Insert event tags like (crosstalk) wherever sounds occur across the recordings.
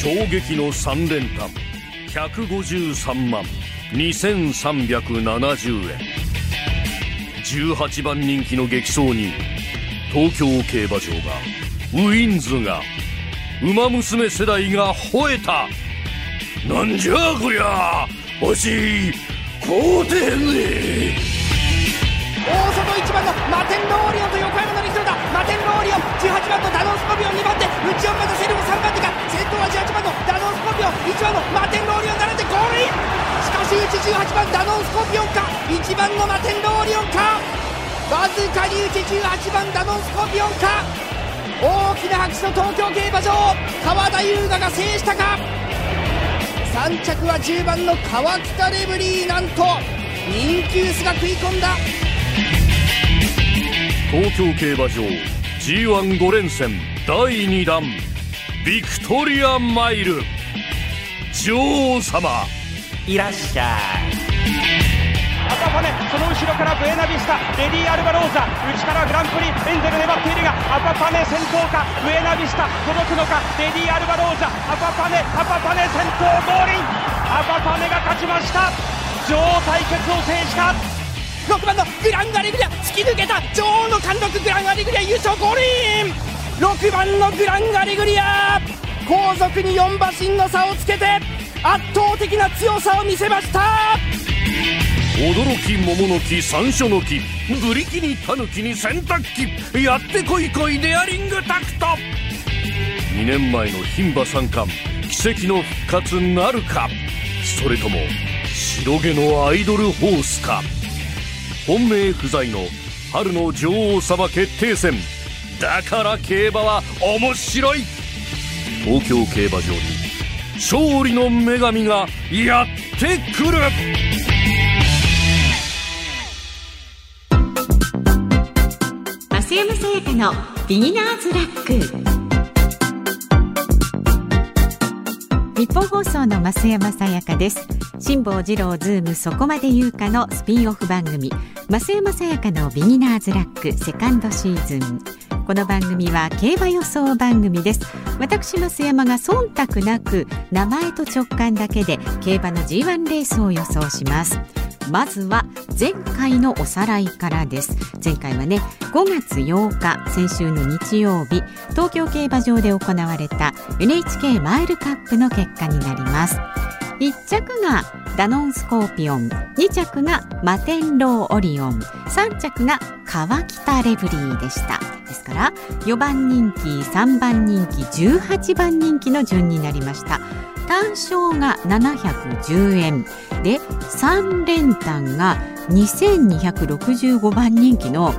衝撃の3連単。153万2370円。18番人気の激走に東京競馬場がウィンズが馬娘世代が吠えた。なんじゃこりゃ欲しい皇帝ね。大外1番のマテンローリオンと横山の力だ。マテンローリオン18番のダノンスコビオン2番手内を目指1番のマテンローリオン並んでゴールイン。しかし内18番ダノンスコビオンか。1番のマテンローリオンか。わずかに内18番ダノンスコビオンか。大きな拍手の東京競馬場。川田優雅が制したか。3着は10番の川北レブリーなんと人気薄が食い込んだ。東京競馬場 G15 連戦第2弾。ビクトリアマイル。女王様。いらっしゃい。アパパネその後ろからブエナビスタレディ・アルバローザ内からグランプリエンゼル粘っているがアパパネ先頭かブエナビスタ届くのかレディ・アルバローザアパパネアパパネ先頭ゴールイン。アパパネが勝ちました。女王対決を制した。6番のグランアレグリア突き抜けた。女王の貫禄グランアレグリア優勝ゴールイン。6番のグランアレグリア後続に4馬身の差をつけて圧倒的な強さを見せました。驚き桃の木山椒の木ブリキにタヌキに洗濯機やってこいこいデアリングタクト。2年前の牝馬三冠奇跡の復活なるか。それとも白毛のアイドルホースか。本命不在の春の女王様決定戦。だから競馬は面白い。東京競馬場に勝利の女神がやってくる。増山さやかのビギナーズラック。日本放送の増山さやかです。辛坊治郎ズームそこまで言うかのスピンオフ番組増山さやかのビギナーズラックセカンドシーズン。この番組は競馬予想番組です。私増山が忖度なく名前と直感だけで競馬の G1 レースを予想します。まずは前回のおさらいからです。前回はね5月8日先週の日曜日東京競馬場で行われた NHK マイルカップの結果になります。1着がダノンスコーピオン2着がマテンローオリオン3着が川北レブリーでした。ですから4番人気3番人気18番人気の順になりました。単勝が710円。で3連単が2265番人気の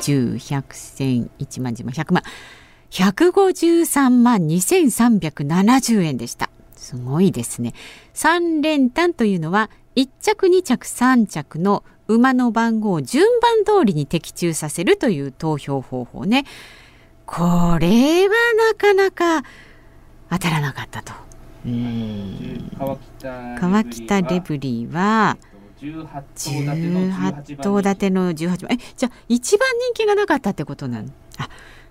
110100100万10万100万。153万2370円でした。すごいですね。3連単というのは1着2着3着の馬の番号を順番通りに的中させるという投票方法ね。これはなかなか当たらなかったと。川北レブリーは18頭立ての18番えじゃあ一番人気がなかったってことなの？あ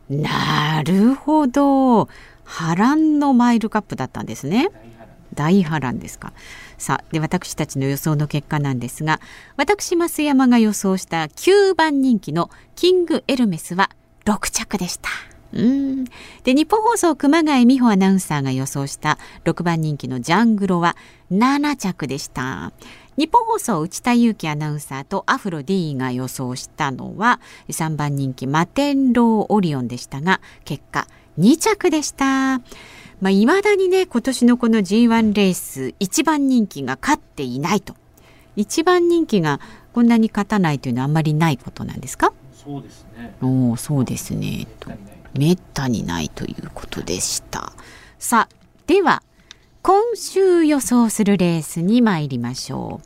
なるほど。波乱のマイルカップだったんですね。大波乱ですかさあで私たちの予想の結果なんですが私増山が予想した9番人気のキングエルメスは6着でした。うん。で日本放送熊谷美穂アナウンサーが予想した6番人気のジャングロは7着でした。日本放送内田裕樹アナウンサーとアフロ D が予想したのは3番人気マテンローオリオンでしたが結果2着でした。まあ、未だにね今年のこの G1 レース1番人気が勝っていないと。1番人気がこんなに勝たないというのはあんまりないことなんですか？そうですね。おおそうですね。めったにないということでした。さあでは今週予想するレースに参りましょ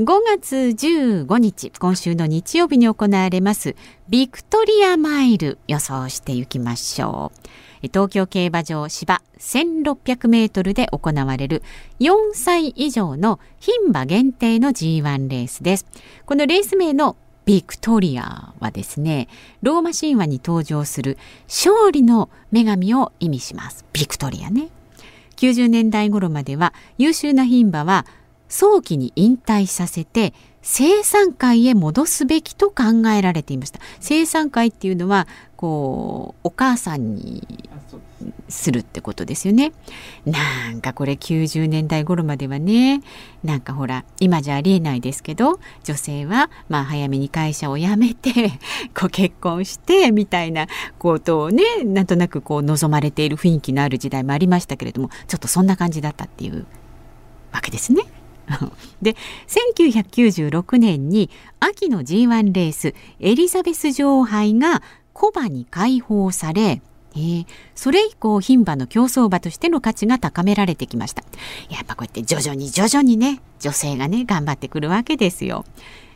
う5月15日今週の日曜日に行われますビクトリアマイル予想していきましょう東京競馬場芝1600メートルで行われる4歳以上の牝馬限定の G1 レースです。このレース名のビクトリアはですね、ローマ神話に登場する勝利の女神を意味します。ビクトリアね。90年代頃までは優秀な牝馬は早期に引退させて生産会へ戻すべきと考えられていました生産会っていうのはこうお母さんにするってことですよねなんかこれ90年代頃まではねなんかほら今じゃありえないですけど女性はまあ早めに会社を辞めて (laughs) こう結婚してみたいなことをねなんとなくこう望まれている雰囲気のある時代もありましたけれどもちょっとそんな感じだったっていうわけですね。(laughs) で1996年に秋の G1 レースエリザベス女王杯がコバに解放されえー、それ以降牝馬の競走馬としての価値が高められてきましたやっぱこうやって徐々に徐々にね女性がね頑張ってくるわけですよ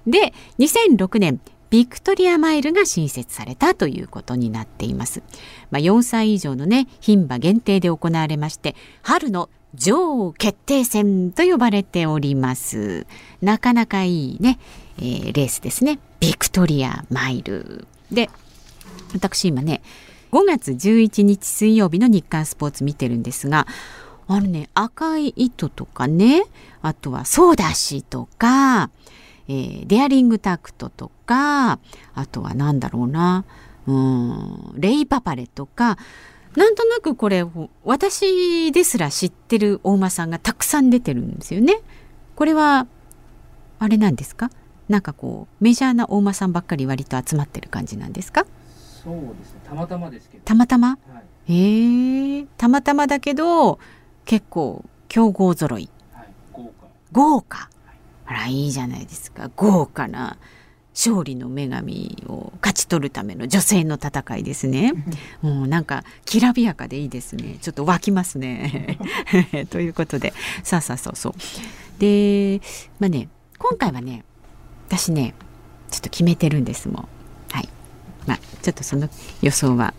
で2006年ビクトリアマイルが新設されたということになっています。まあ、4歳以上のね、牝馬限定で行われまして、春の女王決定戦と呼ばれております。なかなかいいね、えー、レースですね。ビクトリアマイル。で、私今ね、5月11日水曜日の日刊スポーツ見てるんですが、あのね、赤い糸とかね、あとはソーダシとか、えー、デアリングタクトとか、あとは何だろうな、うん、レイパパレとか、なんとなくこれ私ですら知ってる大間さんがたくさん出てるんですよね。これはあれなんですか？なんかこうメジャーな大間さんばっかり割と集まってる感じなんですか？そうですね。たまたまですけど。たまたま、はい、えー、たまたまだけど結構強豪揃い、はい、豪華。豪華。あらいいじゃないですか。豪華な勝利の女神を勝ち取るための女性の戦いですね。もうなんかきらびやかでいいですね。ちょっと湧きますね。(laughs) ということでさあさあそうそう。でまあね今回はね私ねちょっと決めてるんですもん。はい。まあちょっとその予想は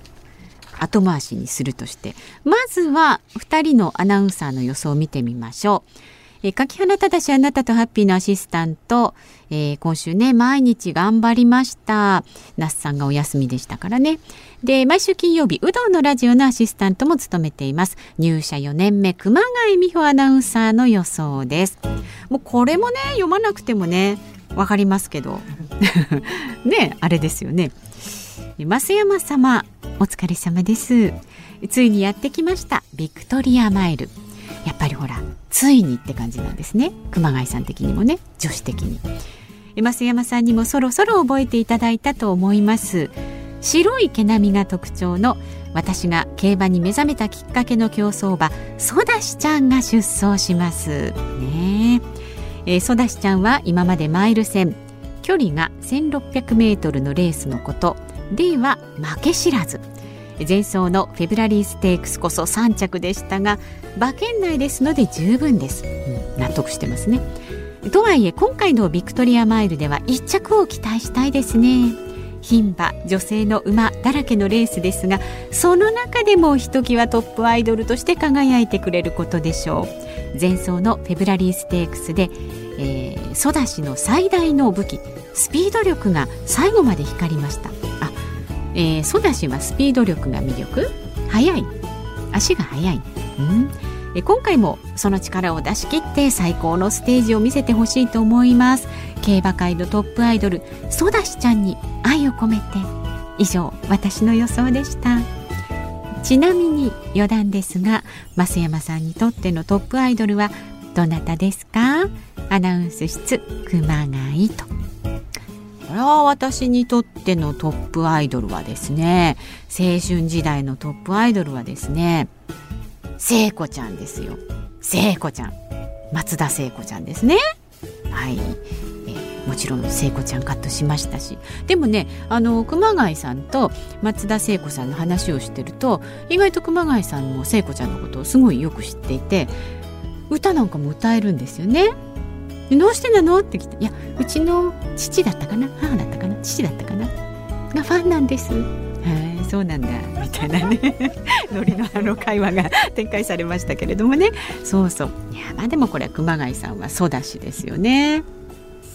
後回しにするとしてまずは2人のアナウンサーの予想を見てみましょう。えー、柿花正あなたとハッピーのアシスタント、えー、今週ね毎日頑張りました。那須さんがお休みでしたからね。で毎週金曜日うどんのラジオのアシスタントも務めています。入社4年目熊谷美穂アナウンサーの予想です。もうこれもね読まなくてもねわかりますけど。(laughs) ねあれですよね。増山様お疲れ様です。ついにやってきました。ビクトリアマイル。やっぱりほらついにって感じなんですね。熊谷さん的にもね。女子的に。増山さんにもそろそろ覚えていただいたと思います。白い毛並みが特徴の私が競馬に目覚めたきっかけの競走馬ソダシちゃんが出走します。ね。えー、ソダシちゃんは今までマイル戦。距離が1600メートルのレースのこと。では負け知らず。前走のフェブラリーステークスこそ3着でしたが馬券内ですので十分です、うん、納得してますね。とはいえ今回のビクトリアマイルでは1着を期待したいですね。牝馬女性の馬だらけのレースですがその中でもひときわトップアイドルとして輝いてくれることでしょう。前走のフェブラリーステークスで、えー、ソダシの最大の武器スピード力が最後まで光りました。あえー、ソダシはスピード力が魅力。速い。足が速い、うん？え今回もその力を出し切って最高のステージを見せてほしいと思います。競馬界のトップアイドルソダシちゃんに愛を込めて。以上私の予想でした。ちなみに余談ですが増山さんにとってのトップアイドルはどなたですか？アナウンス室熊谷とこれは私にとってのトップアイドルはですね青春時代のトップアイドルはですね聖子ちゃんですよ。聖子ちゃん。松田聖子ちゃんですね。はい。もちろん聖子ちゃんカットしましたし。でもねあの熊谷さんと松田聖子さんの話をしてると意外と熊谷さんも聖子ちゃんのことをすごいよく知っていて歌なんかも歌えるんですよね。どうしてなの？って来ていやうちの父だったかな？母だったかな？父だったかな？がファンなんです。はいそうなんだ。みたいなね。(laughs) ノリのあの会話が展開されましたけれどもね。そうそう。いやまあでもこれは熊谷さんはソダシですよね。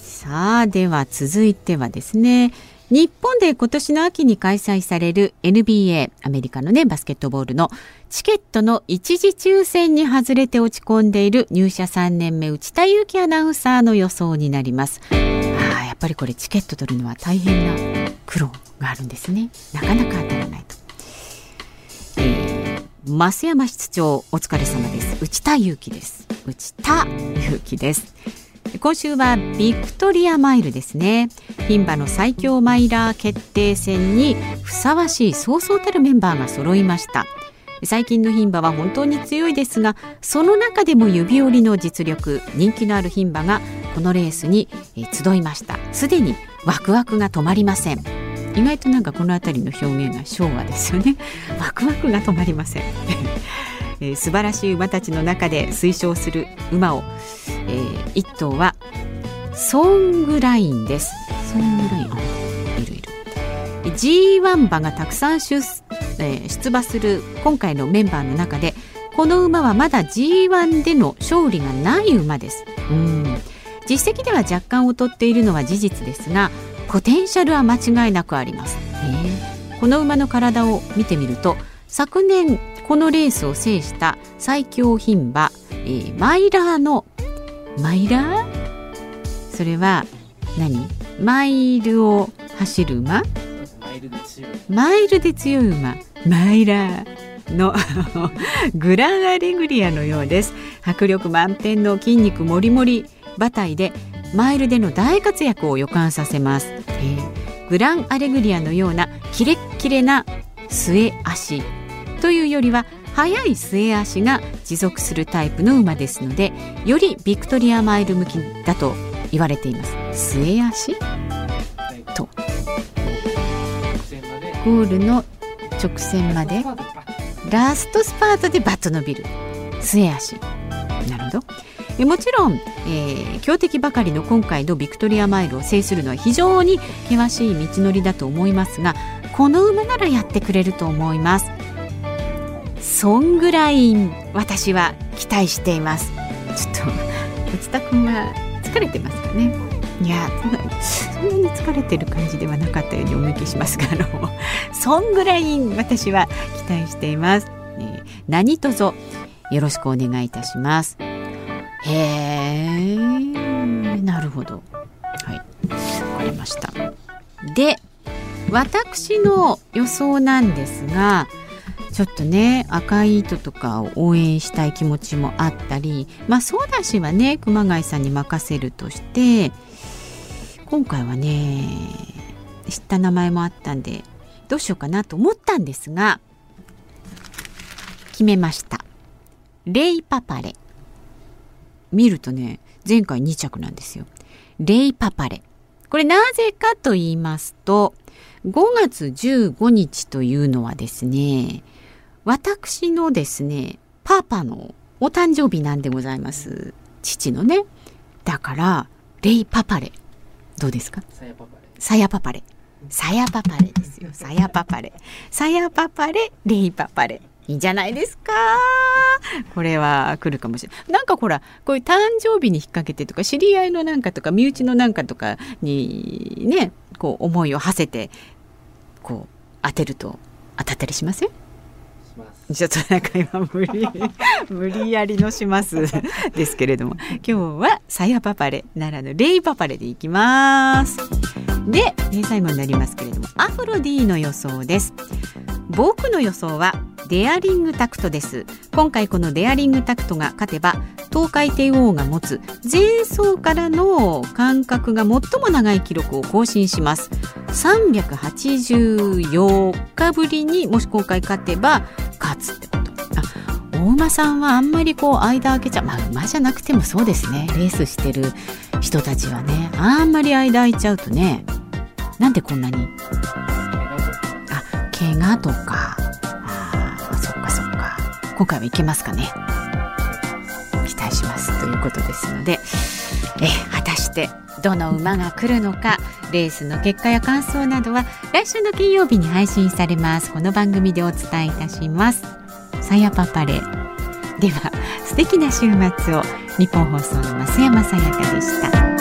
さあでは続いてはですね。日本で今年の秋に開催される NBA アメリカのねバスケットボールのチケットの一時抽選に外れて落ち込んでいる入社3年目内田裕樹アナウンサーの予想になります。あやっぱりこれチケット取るのは大変な苦労があるんですね。なかなか当たらないと、えー、増山室長お疲れ様です。内田裕樹です。内田裕樹です。今週はビクトリアマイルですね。牝馬の最強マイラー決定戦にふさわしいそうそうたるメンバーが揃いました。最近の牝馬は本当に強いですがその中でも指折りの実力人気のある牝馬がこのレースに集いました。すでにワクワクが止まりません。意外となんかこの辺りの表現が昭和ですよね。ワクワクが止まりません。えー、素晴らしい馬たちの中で推奨する馬を、えー、一頭はソングラインです。ソングライン。あいるいる。G1 馬がたくさん出,、えー、出馬する今回のメンバーの中でこの馬はまだ G1 での勝利がない馬です。うん。実績では若干劣っているのは事実ですがポテンシャルは間違いなくあります、えー、この馬の体を見てみると昨年このレースを制した最強牝馬、えー、マイラーのマイラー？それは何？マイルを走る馬？マイルで強い。馬。マイラーの (laughs) グランアレグリアのようです。迫力満点の筋肉もりもり馬体でマイルでの大活躍を予感させます、えー、グランアレグリアのようなキレッキレな末足というよりは速い末足が持続するタイプの馬ですのでよりビクトリアマイル向きだと言われています。末足と。ゴールの直線までラストスパートでバッと伸びる。末足なるほど。もちろん、えー、強敵ばかりの今回のビクトリアマイルを制するのは非常に険しい道のりだと思いますがこの馬ならやってくれると思いますそんぐらい私は期待しています。ちょっと内田君は疲れてますかね？いやそんなに疲れてる感じではなかったようにお見受けしますがあのそんぐらい私は期待しています、えー、何卒よろしくお願いいたします。へえなるほど。はい。わかりました。で私の予想なんですがちょっとね赤い糸とかを応援したい気持ちもあったりまあそうだしはね熊谷さんに任せるとして今回はね知った名前もあったんでどうしようかなと思ったんですが決めました。レイパパレ。見るとね前回2着なんですよ。レイパパレ。これなぜかと言いますと5月15日というのはですね私のですね、パパのお誕生日なんでございます。父のね。だから、レイパパレ。どうですか？さやパパレ。さやパパレ。さやパパレですよ。(laughs) さやパパレ。さやパパレ、レイパパレ。いいんじゃないですかこれは来るかもしれない。なんかほら、こういう誕生日に引っ掛けてとか、知り合いのなんかとか、身内のなんかとかにね、こう思いを馳せて、こう当てると当たったりしません？ちょっとなんか今無理 (laughs) 無理やりのします。ですけれども。今日はさやパパレならぬレイパパレでいきます。で最後になりますけれども。アフロディの予想です。僕の予想はデアリングタクトです。今回このデアリングタクトが勝てば東海帝王が持つ前走からの間隔が最も長い記録を更新します384日ぶりにもし今回勝てば勝つってこと。あ大馬さんはあんまりこう間開けちゃうまあ馬じゃなくてもそうですね。レースしてる人たちはねあんまり間開いちゃうとねなんでこんなに？あ怪我とか。あそっかそっか。今回はいけますかね。期待します。ということですので。え果たしてどの馬が来るのかレースの結果や感想などは来週の金曜日に配信されます。この番組でお伝えいたします。さやパパレ。では素敵な週末を。日本放送の増山さやかでした。